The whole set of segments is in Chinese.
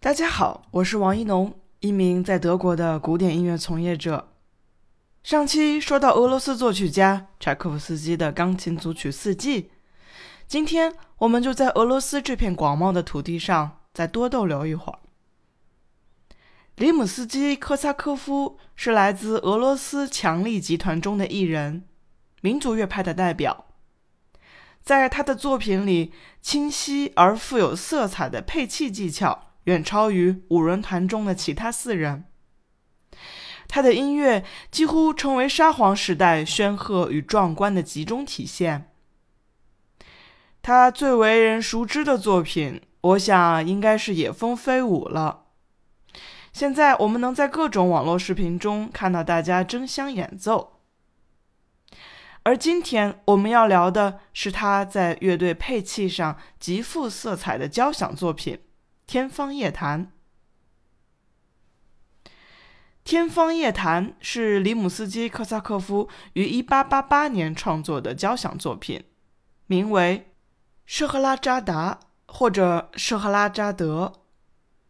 大家好，我是王一农，一名在德国的古典音乐从业者。上期说到俄罗斯作曲家柴可夫斯基的钢琴组曲《四季》，今天我们就在俄罗斯这片广袤的土地上再多逗留一会儿。里姆斯基科萨科夫是来自俄罗斯强力集团中的艺人，民族乐派的代表。在他的作品里，清晰而富有色彩的配器技巧。远超于五人团中的其他四人。他的音乐几乎成为沙皇时代煊赫与壮观的集中体现。他最为人熟知的作品，我想应该是《野蜂飞舞》了。现在我们能在各种网络视频中看到大家争相演奏。而今天我们要聊的是他在乐队配器上极富色彩的交响作品。《天方夜谭》。《天方夜谭》是里姆斯基科萨科夫于1888年创作的交响作品，名为《舍赫拉扎达》或者《舍赫拉扎德》。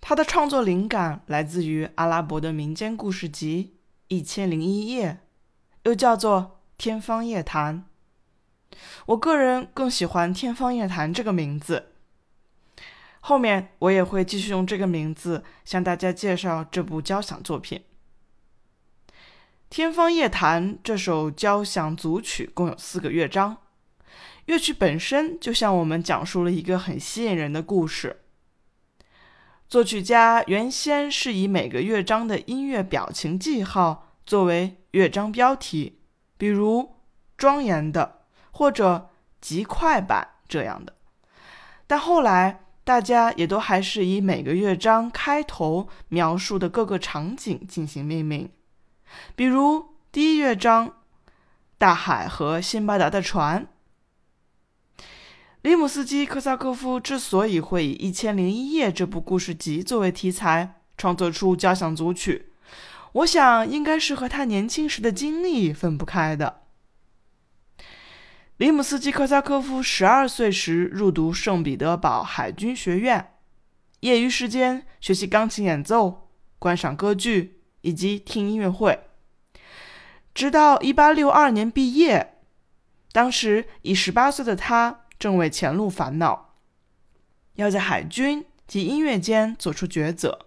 他的创作灵感来自于阿拉伯的民间故事集《一千零一夜》，又叫做《天方夜谭》。我个人更喜欢“天方夜谭”这个名字。后面我也会继续用这个名字向大家介绍这部交响作品《天方夜谭》。这首交响组曲共有四个乐章，乐曲本身就向我们讲述了一个很吸引人的故事。作曲家原先是以每个乐章的音乐表情记号作为乐章标题，比如“庄严的”或者“极快版”这样的，但后来。大家也都还是以每个乐章开头描述的各个场景进行命名，比如第一乐章“大海和辛巴达的船”。里姆斯基科萨科夫之所以会以《一千零一夜》这部故事集作为题材创作出交响组曲，我想应该是和他年轻时的经历分不开的。里姆斯基科萨科夫十二岁时入读圣彼得堡海军学院，业余时间学习钢琴演奏、观赏歌剧以及听音乐会。直到一八六二年毕业，当时已十八岁的他正为前路烦恼，要在海军及音乐间做出抉择。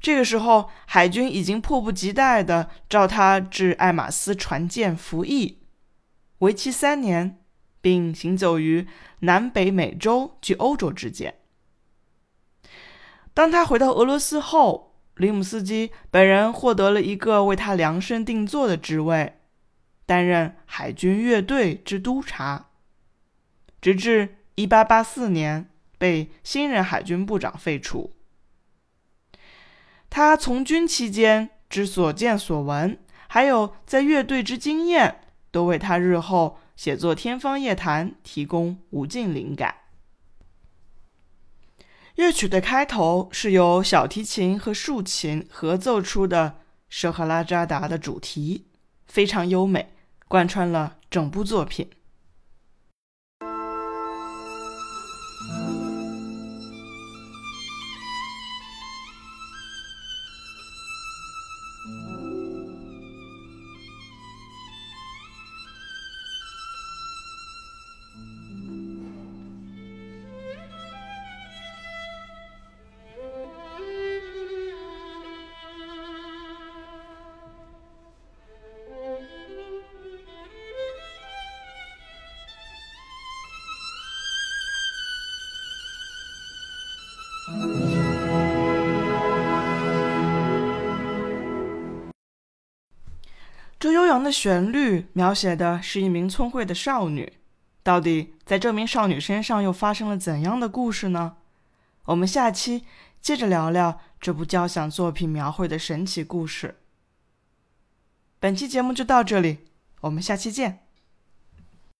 这个时候，海军已经迫不及待地召他至爱马斯船舰服役。为期三年，并行走于南北美洲及欧洲之间。当他回到俄罗斯后，林姆斯基本人获得了一个为他量身定做的职位，担任海军乐队之督察，直至1884年被新任海军部长废除。他从军期间之所见所闻，还有在乐队之经验。都为他日后写作《天方夜谭》提供无尽灵感。乐曲的开头是由小提琴和竖琴合奏出的《舍赫拉扎达》的主题，非常优美，贯穿了整部作品。这悠扬的旋律描写的是一名聪慧的少女。到底在这名少女身上又发生了怎样的故事呢？我们下期接着聊聊这部交响作品描绘的神奇故事。本期节目就到这里我们下期见。